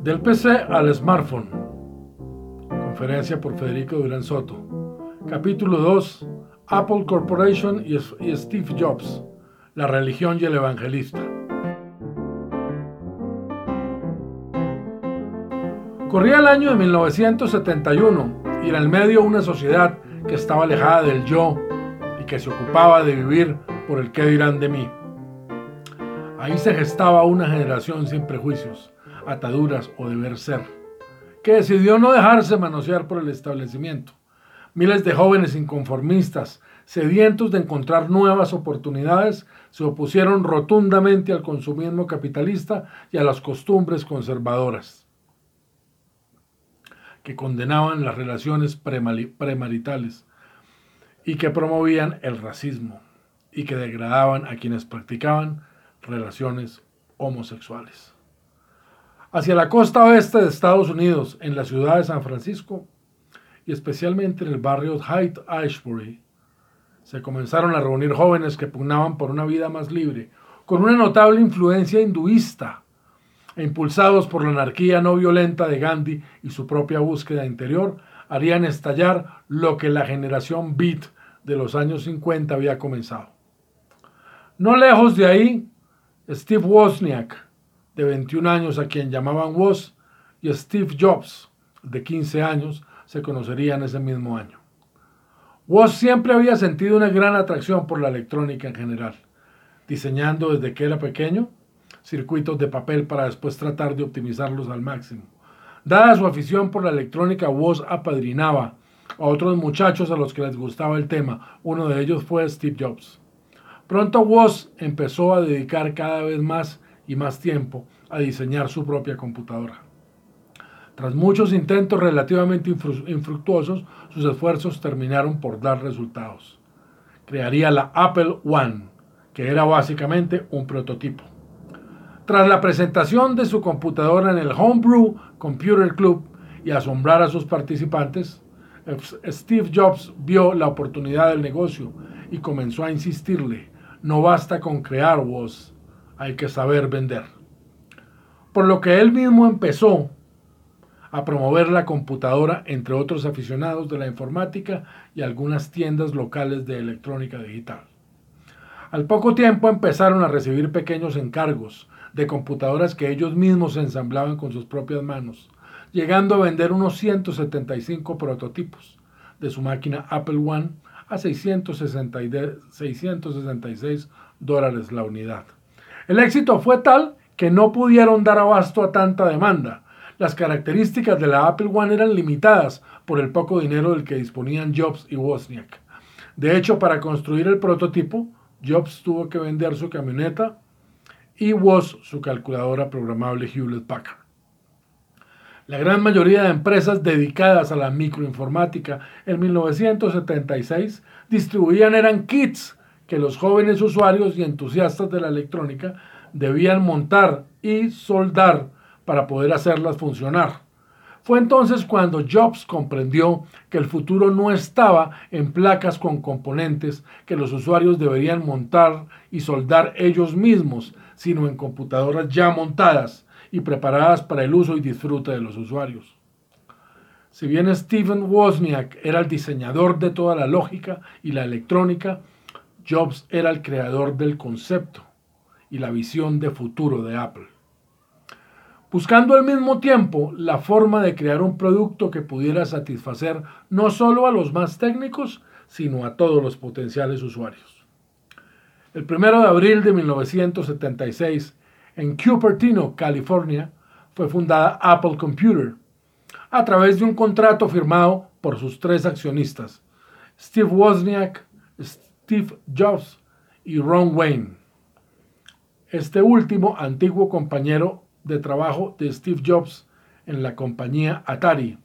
Del PC al smartphone. Conferencia por Federico Durán Soto. Capítulo 2. Apple Corporation y Steve Jobs. La religión y el evangelista. Corría el año de 1971 y en el medio una sociedad que estaba alejada del yo y que se ocupaba de vivir por el qué dirán de mí. Ahí se gestaba una generación sin prejuicios, ataduras o deber ser, que decidió no dejarse manosear por el establecimiento. Miles de jóvenes inconformistas, sedientos de encontrar nuevas oportunidades, se opusieron rotundamente al consumismo capitalista y a las costumbres conservadoras que condenaban las relaciones premaritales y que promovían el racismo y que degradaban a quienes practicaban relaciones homosexuales. Hacia la costa oeste de Estados Unidos, en la ciudad de San Francisco, y especialmente en el barrio Hyde Ashbury, se comenzaron a reunir jóvenes que pugnaban por una vida más libre, con una notable influencia hinduista e impulsados por la anarquía no violenta de Gandhi y su propia búsqueda interior, harían estallar lo que la generación beat de los años 50 había comenzado. No lejos de ahí, Steve Wozniak, de 21 años, a quien llamaban Woz, y Steve Jobs, de 15 años, se conocerían ese mismo año. Woz siempre había sentido una gran atracción por la electrónica en general, diseñando desde que era pequeño circuitos de papel para después tratar de optimizarlos al máximo. Dada su afición por la electrónica, Woz apadrinaba a otros muchachos a los que les gustaba el tema. Uno de ellos fue Steve Jobs. Pronto Woz empezó a dedicar cada vez más y más tiempo a diseñar su propia computadora. Tras muchos intentos relativamente infructuosos, sus esfuerzos terminaron por dar resultados. Crearía la Apple One, que era básicamente un prototipo. Tras la presentación de su computadora en el Homebrew Computer Club y asombrar a sus participantes, Steve Jobs vio la oportunidad del negocio y comenzó a insistirle, no basta con crear voz, hay que saber vender. Por lo que él mismo empezó a promover la computadora entre otros aficionados de la informática y algunas tiendas locales de electrónica digital. Al poco tiempo empezaron a recibir pequeños encargos de computadoras que ellos mismos ensamblaban con sus propias manos, llegando a vender unos 175 prototipos de su máquina Apple One a 666 dólares la unidad. El éxito fue tal que no pudieron dar abasto a tanta demanda. Las características de la Apple One eran limitadas por el poco dinero del que disponían Jobs y Wozniak. De hecho, para construir el prototipo, Jobs tuvo que vender su camioneta y Woz su calculadora programable Hewlett Packard. La gran mayoría de empresas dedicadas a la microinformática en 1976 distribuían eran kits que los jóvenes usuarios y entusiastas de la electrónica debían montar y soldar para poder hacerlas funcionar. Fue entonces cuando Jobs comprendió que el futuro no estaba en placas con componentes que los usuarios deberían montar y soldar ellos mismos, sino en computadoras ya montadas y preparadas para el uso y disfrute de los usuarios. Si bien Steven Wozniak era el diseñador de toda la lógica y la electrónica, Jobs era el creador del concepto y la visión de futuro de Apple. Buscando al mismo tiempo la forma de crear un producto que pudiera satisfacer no solo a los más técnicos, sino a todos los potenciales usuarios. El 1 de abril de 1976, en Cupertino, California, fue fundada Apple Computer a través de un contrato firmado por sus tres accionistas, Steve Wozniak, Steve Jobs y Ron Wayne. Este último, antiguo compañero de trabajo de Steve Jobs en la compañía Atari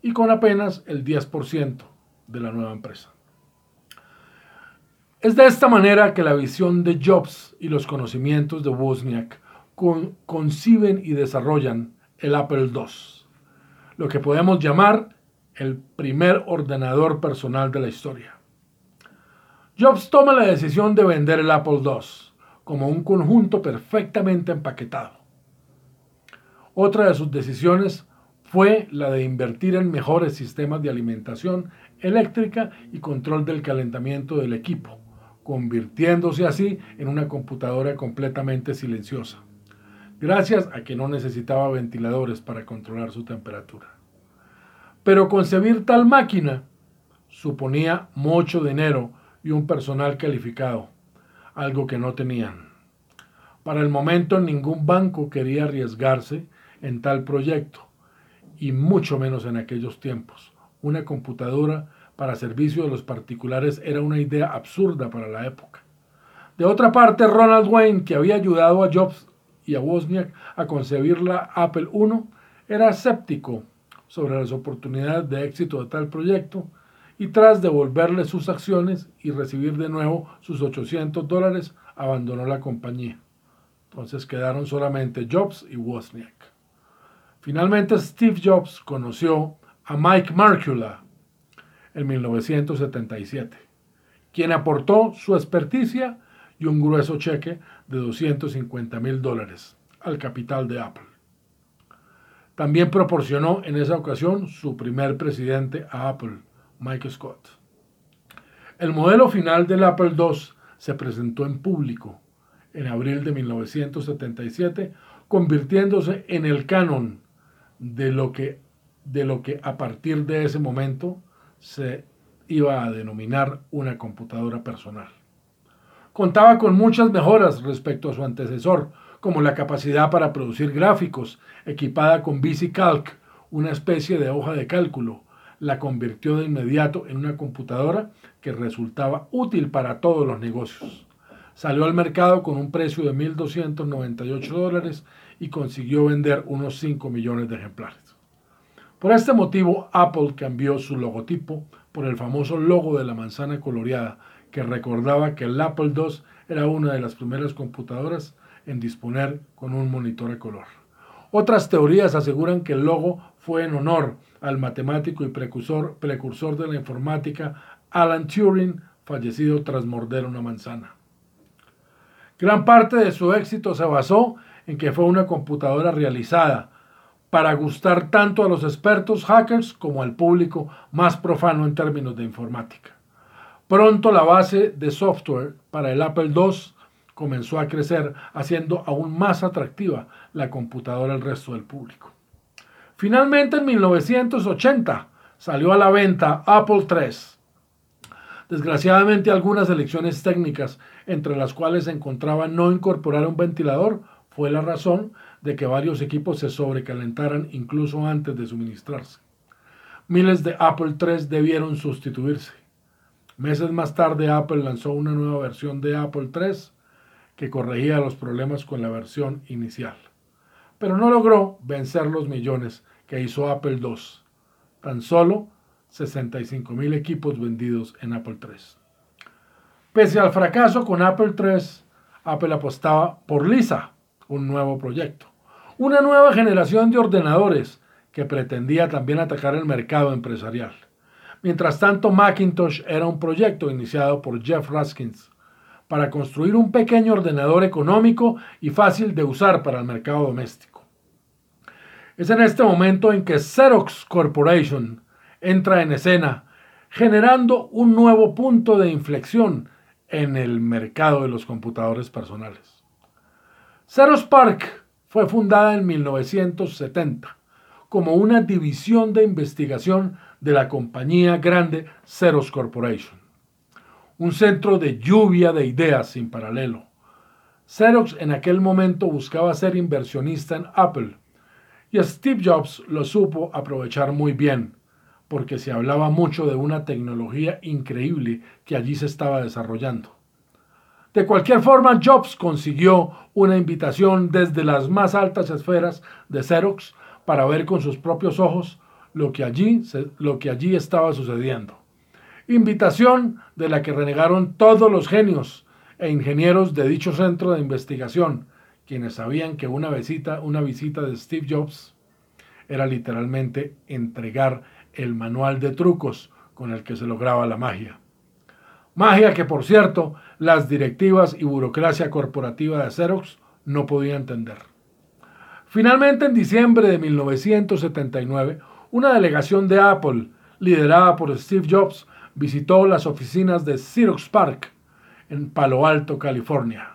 y con apenas el 10% de la nueva empresa. Es de esta manera que la visión de Jobs y los conocimientos de Wozniak conciben y desarrollan el Apple II, lo que podemos llamar el primer ordenador personal de la historia. Jobs toma la decisión de vender el Apple II, como un conjunto perfectamente empaquetado. Otra de sus decisiones fue la de invertir en mejores sistemas de alimentación eléctrica y control del calentamiento del equipo, convirtiéndose así en una computadora completamente silenciosa, gracias a que no necesitaba ventiladores para controlar su temperatura. Pero concebir tal máquina suponía mucho dinero y un personal calificado, algo que no tenían. Para el momento ningún banco quería arriesgarse en tal proyecto, y mucho menos en aquellos tiempos. Una computadora para servicio de los particulares era una idea absurda para la época. De otra parte, Ronald Wayne, que había ayudado a Jobs y a Wozniak a concebir la Apple I, era escéptico sobre las oportunidades de éxito de tal proyecto y tras devolverle sus acciones y recibir de nuevo sus 800 dólares, abandonó la compañía. Entonces quedaron solamente Jobs y Wozniak. Finalmente Steve Jobs conoció a Mike Markula en 1977, quien aportó su experticia y un grueso cheque de 250 mil dólares al capital de Apple. También proporcionó en esa ocasión su primer presidente a Apple, Mike Scott. El modelo final del Apple II se presentó en público en abril de 1977, convirtiéndose en el canon de lo que, de lo que a partir de ese momento se iba a denominar una computadora personal. Contaba con muchas mejoras respecto a su antecesor, como la capacidad para producir gráficos, equipada con VisiCalc, una especie de hoja de cálculo. La convirtió de inmediato en una computadora que resultaba útil para todos los negocios. Salió al mercado con un precio de 1.298 dólares y consiguió vender unos 5 millones de ejemplares. Por este motivo, Apple cambió su logotipo por el famoso logo de la manzana coloreada, que recordaba que el Apple II era una de las primeras computadoras en disponer con un monitor a color. Otras teorías aseguran que el logo fue en honor al matemático y precursor, precursor de la informática Alan Turing, fallecido tras morder una manzana. Gran parte de su éxito se basó en que fue una computadora realizada para gustar tanto a los expertos hackers como al público más profano en términos de informática. Pronto la base de software para el Apple II comenzó a crecer, haciendo aún más atractiva la computadora al resto del público. Finalmente, en 1980, salió a la venta Apple III. Desgraciadamente, algunas elecciones técnicas, entre las cuales se encontraba no incorporar un ventilador, fue la razón de que varios equipos se sobrecalentaran incluso antes de suministrarse. Miles de Apple III debieron sustituirse. Meses más tarde Apple lanzó una nueva versión de Apple III que corregía los problemas con la versión inicial. Pero no logró vencer los millones que hizo Apple II. Tan solo 65 mil equipos vendidos en Apple III. Pese al fracaso con Apple III, Apple apostaba por Lisa, un nuevo proyecto. Una nueva generación de ordenadores que pretendía también atacar el mercado empresarial. Mientras tanto, Macintosh era un proyecto iniciado por Jeff Raskins para construir un pequeño ordenador económico y fácil de usar para el mercado doméstico. Es en este momento en que Xerox Corporation entra en escena, generando un nuevo punto de inflexión en el mercado de los computadores personales. Xerox Park fue fundada en 1970 como una división de investigación de la compañía grande Xerox Corporation. Un centro de lluvia de ideas sin paralelo. Xerox en aquel momento buscaba ser inversionista en Apple y Steve Jobs lo supo aprovechar muy bien, porque se hablaba mucho de una tecnología increíble que allí se estaba desarrollando. De cualquier forma, Jobs consiguió una invitación desde las más altas esferas de Xerox para ver con sus propios ojos lo que allí, lo que allí estaba sucediendo. Invitación de la que renegaron todos los genios e ingenieros de dicho centro de investigación, quienes sabían que una visita, una visita de Steve Jobs era literalmente entregar el manual de trucos con el que se lograba la magia. Magia que, por cierto, las directivas y burocracia corporativa de Xerox no podían entender. Finalmente, en diciembre de 1979, una delegación de Apple, liderada por Steve Jobs, visitó las oficinas de Xerox Park en Palo Alto, California.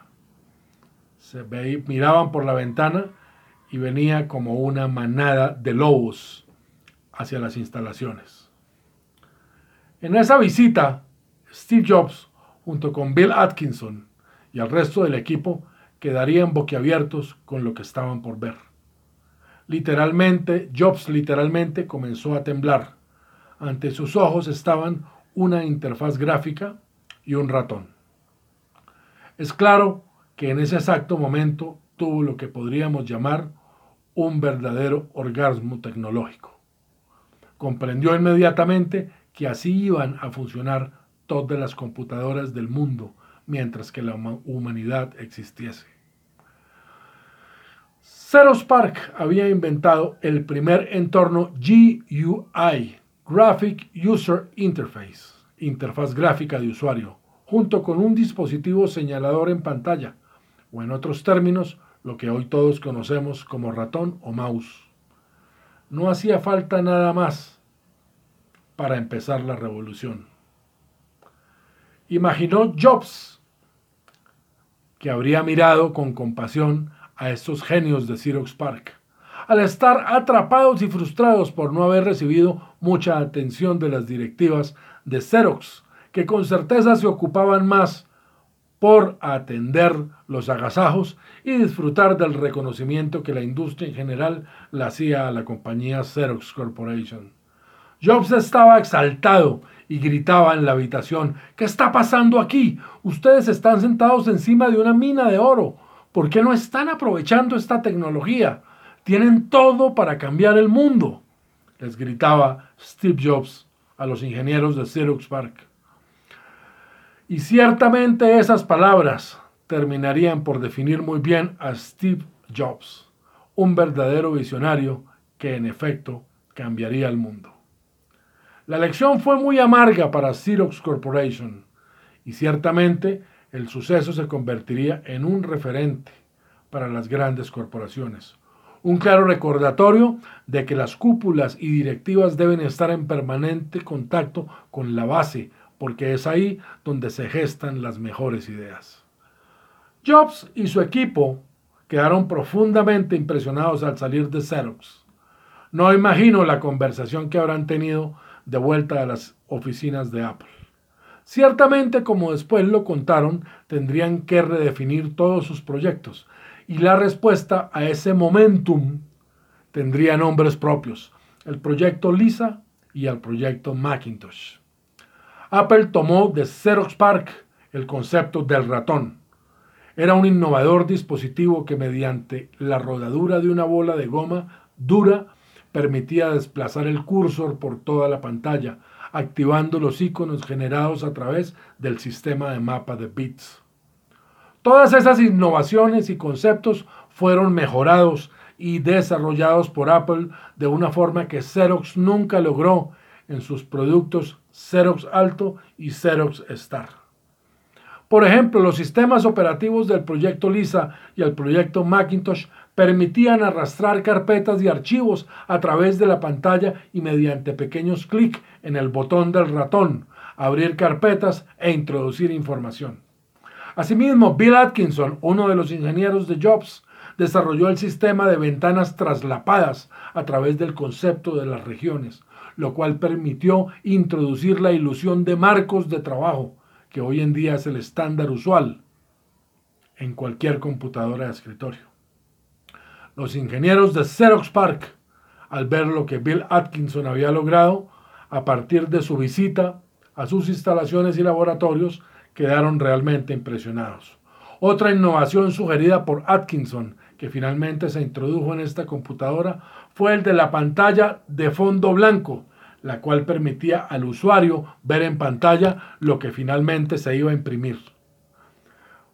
Se miraban por la ventana y venía como una manada de lobos hacia las instalaciones. En esa visita, Steve Jobs, junto con Bill Atkinson y el resto del equipo, quedarían boquiabiertos con lo que estaban por ver. Literalmente, Jobs literalmente comenzó a temblar. Ante sus ojos estaban una interfaz gráfica y un ratón. Es claro que en ese exacto momento tuvo lo que podríamos llamar un verdadero orgasmo tecnológico. Comprendió inmediatamente que así iban a funcionar todas las computadoras del mundo mientras que la humanidad existiese. Xerox Park había inventado el primer entorno GUI, Graphic User Interface, interfaz gráfica de usuario, junto con un dispositivo señalador en pantalla, o en otros términos, lo que hoy todos conocemos como ratón o mouse. No hacía falta nada más para empezar la revolución. Imaginó Jobs que habría mirado con compasión a estos genios de Xerox Park, al estar atrapados y frustrados por no haber recibido mucha atención de las directivas de Xerox, que con certeza se ocupaban más por atender los agasajos y disfrutar del reconocimiento que la industria en general le hacía a la compañía Xerox Corporation. Jobs estaba exaltado y gritaba en la habitación, ¿qué está pasando aquí? Ustedes están sentados encima de una mina de oro. ¿Por qué no están aprovechando esta tecnología? Tienen todo para cambiar el mundo, les gritaba Steve Jobs a los ingenieros de Xerox Park. Y ciertamente esas palabras terminarían por definir muy bien a Steve Jobs, un verdadero visionario que en efecto cambiaría el mundo. La lección fue muy amarga para Xerox Corporation y ciertamente el suceso se convertiría en un referente para las grandes corporaciones. Un claro recordatorio de que las cúpulas y directivas deben estar en permanente contacto con la base, porque es ahí donde se gestan las mejores ideas. Jobs y su equipo quedaron profundamente impresionados al salir de Xerox. No imagino la conversación que habrán tenido de vuelta a las oficinas de Apple. Ciertamente, como después lo contaron, tendrían que redefinir todos sus proyectos y la respuesta a ese momentum tendría nombres propios, el proyecto Lisa y el proyecto Macintosh. Apple tomó de Xerox Park el concepto del ratón. Era un innovador dispositivo que mediante la rodadura de una bola de goma dura permitía desplazar el cursor por toda la pantalla, activando los iconos generados a través del sistema de mapa de bits. Todas esas innovaciones y conceptos fueron mejorados y desarrollados por Apple de una forma que Xerox nunca logró en sus productos Xerox Alto y Xerox Star. Por ejemplo, los sistemas operativos del proyecto Lisa y el proyecto Macintosh permitían arrastrar carpetas y archivos a través de la pantalla y mediante pequeños clics en el botón del ratón, abrir carpetas e introducir información. Asimismo, Bill Atkinson, uno de los ingenieros de Jobs, desarrolló el sistema de ventanas traslapadas a través del concepto de las regiones, lo cual permitió introducir la ilusión de marcos de trabajo, que hoy en día es el estándar usual en cualquier computadora de escritorio. Los ingenieros de Xerox Park, al ver lo que Bill Atkinson había logrado, a partir de su visita a sus instalaciones y laboratorios, quedaron realmente impresionados. Otra innovación sugerida por Atkinson, que finalmente se introdujo en esta computadora, fue el de la pantalla de fondo blanco, la cual permitía al usuario ver en pantalla lo que finalmente se iba a imprimir.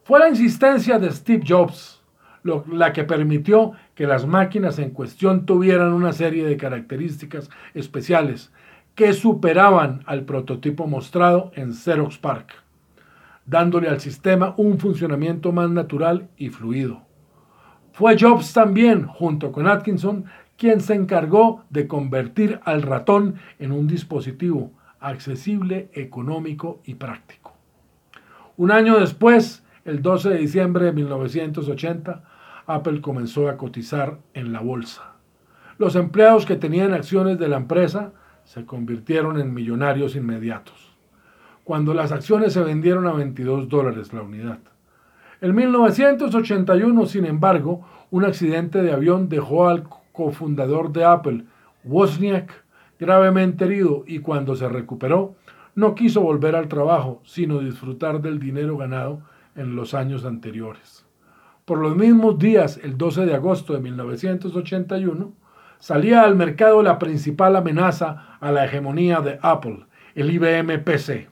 Fue la insistencia de Steve Jobs la que permitió que las máquinas en cuestión tuvieran una serie de características especiales que superaban al prototipo mostrado en Xerox Park. dándole al sistema un funcionamiento más natural y fluido. Fue Jobs también, junto con Atkinson, quien se encargó de convertir al ratón en un dispositivo accesible, económico y práctico. Un año después, el 12 de diciembre de 1980, Apple comenzó a cotizar en la bolsa. Los empleados que tenían acciones de la empresa se convirtieron en millonarios inmediatos, cuando las acciones se vendieron a 22 dólares la unidad. En 1981, sin embargo, un accidente de avión dejó al cofundador de Apple, Wozniak, gravemente herido y cuando se recuperó, no quiso volver al trabajo, sino disfrutar del dinero ganado en los años anteriores. Por los mismos días, el 12 de agosto de 1981, salía al mercado la principal amenaza a la hegemonía de Apple, el IBM PC.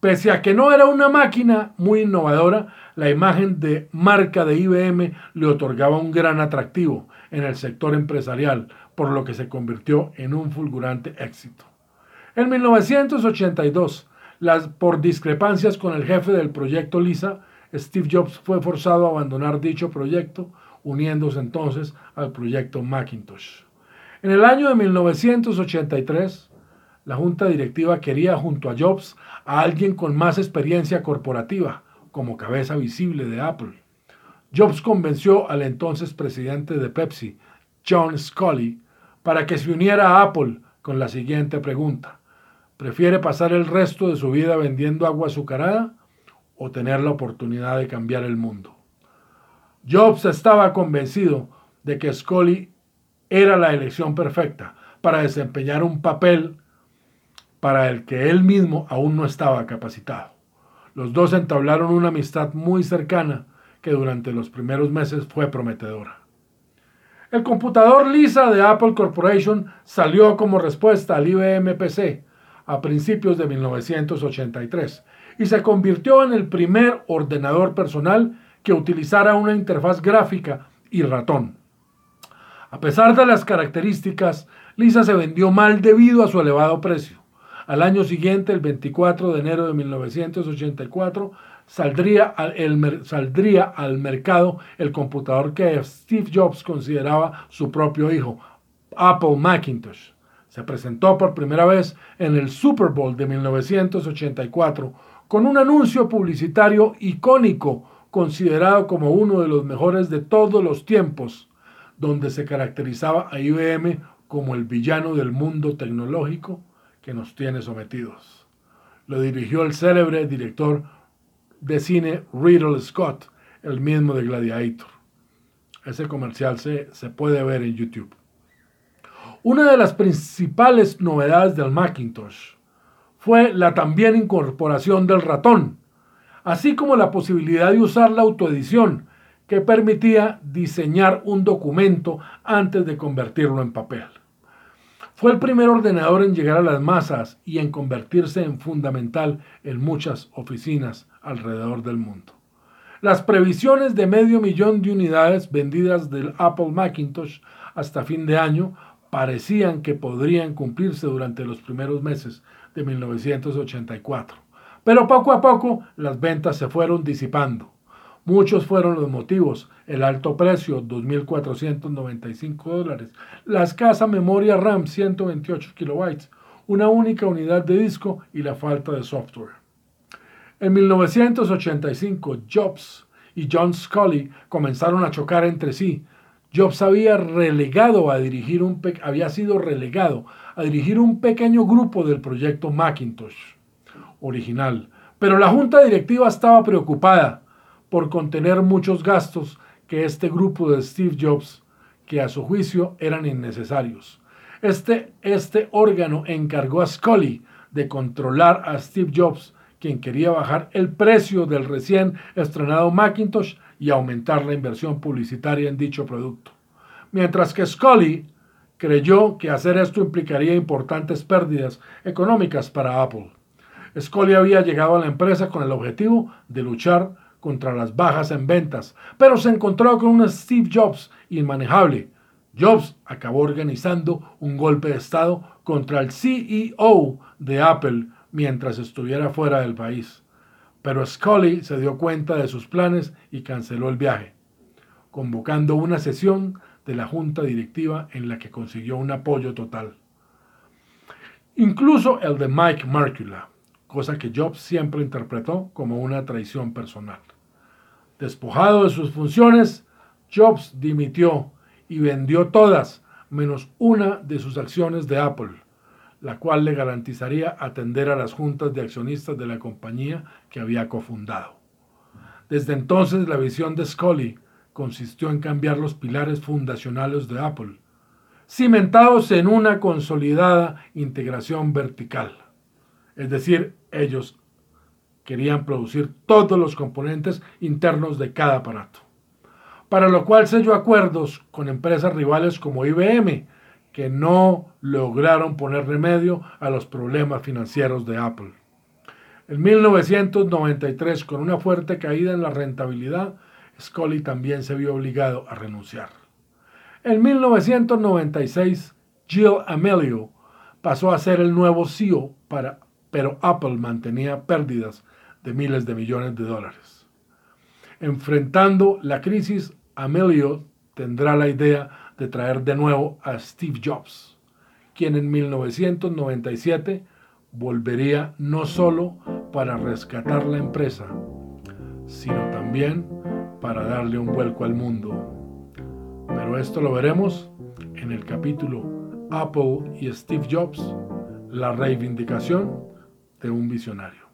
Pese a que no era una máquina muy innovadora, la imagen de marca de IBM le otorgaba un gran atractivo en el sector empresarial, por lo que se convirtió en un fulgurante éxito. En 1982, las, por discrepancias con el jefe del proyecto Lisa, Steve Jobs fue forzado a abandonar dicho proyecto, uniéndose entonces al proyecto Macintosh. En el año de 1983, la junta directiva quería junto a Jobs a alguien con más experiencia corporativa, como cabeza visible de Apple. Jobs convenció al entonces presidente de Pepsi, John Scully, para que se uniera a Apple con la siguiente pregunta. ¿Prefiere pasar el resto de su vida vendiendo agua azucarada o tener la oportunidad de cambiar el mundo? Jobs estaba convencido de que Scully era la elección perfecta para desempeñar un papel para el que él mismo aún no estaba capacitado. Los dos entablaron una amistad muy cercana que durante los primeros meses fue prometedora. El computador Lisa de Apple Corporation salió como respuesta al IBM PC a principios de 1983 y se convirtió en el primer ordenador personal que utilizara una interfaz gráfica y ratón. A pesar de las características, Lisa se vendió mal debido a su elevado precio. Al año siguiente, el 24 de enero de 1984, saldría al, saldría al mercado el computador que Steve Jobs consideraba su propio hijo, Apple Macintosh. Se presentó por primera vez en el Super Bowl de 1984 con un anuncio publicitario icónico considerado como uno de los mejores de todos los tiempos, donde se caracterizaba a IBM como el villano del mundo tecnológico que nos tiene sometidos. Lo dirigió el célebre director de cine Riddle Scott, el mismo de Gladiator. Ese comercial se, se puede ver en YouTube. Una de las principales novedades del Macintosh fue la también incorporación del ratón, así como la posibilidad de usar la autoedición, que permitía diseñar un documento antes de convertirlo en papel. Fue el primer ordenador en llegar a las masas y en convertirse en fundamental en muchas oficinas alrededor del mundo. Las previsiones de medio millón de unidades vendidas del Apple Macintosh hasta fin de año parecían que podrían cumplirse durante los primeros meses de 1984. Pero poco a poco las ventas se fueron disipando. Muchos fueron los motivos, el alto precio, 2.495 dólares, la escasa memoria RAM, 128 kilobytes, una única unidad de disco y la falta de software. En 1985, Jobs y John Scully comenzaron a chocar entre sí. Jobs había relegado a dirigir un había sido relegado a dirigir un pequeño grupo del proyecto Macintosh original, pero la junta directiva estaba preocupada por contener muchos gastos que este grupo de Steve Jobs, que a su juicio eran innecesarios. Este, este órgano encargó a Scully de controlar a Steve Jobs, quien quería bajar el precio del recién estrenado Macintosh y aumentar la inversión publicitaria en dicho producto. Mientras que Scully creyó que hacer esto implicaría importantes pérdidas económicas para Apple. Scully había llegado a la empresa con el objetivo de luchar contra las bajas en ventas, pero se encontró con un Steve Jobs inmanejable. Jobs acabó organizando un golpe de Estado contra el CEO de Apple mientras estuviera fuera del país. Pero Scully se dio cuenta de sus planes y canceló el viaje, convocando una sesión de la junta directiva en la que consiguió un apoyo total. Incluso el de Mike Markula, cosa que Jobs siempre interpretó como una traición personal. Despojado de sus funciones, Jobs dimitió y vendió todas menos una de sus acciones de Apple, la cual le garantizaría atender a las juntas de accionistas de la compañía que había cofundado. Desde entonces la visión de Scully consistió en cambiar los pilares fundacionales de Apple, cimentados en una consolidada integración vertical. Es decir, ellos querían producir todos los componentes internos de cada aparato para lo cual selló acuerdos con empresas rivales como IBM, que no lograron poner remedio a los problemas financieros de Apple. En 1993, con una fuerte caída en la rentabilidad, Scully también se vio obligado a renunciar. En 1996, Jill Amelio pasó a ser el nuevo CEO, para, pero Apple mantenía pérdidas de miles de millones de dólares. Enfrentando la crisis, Amelio tendrá la idea de traer de nuevo a Steve Jobs, quien en 1997 volvería no solo para rescatar la empresa, sino también para darle un vuelco al mundo. Pero esto lo veremos en el capítulo Apple y Steve Jobs, la reivindicación de un visionario.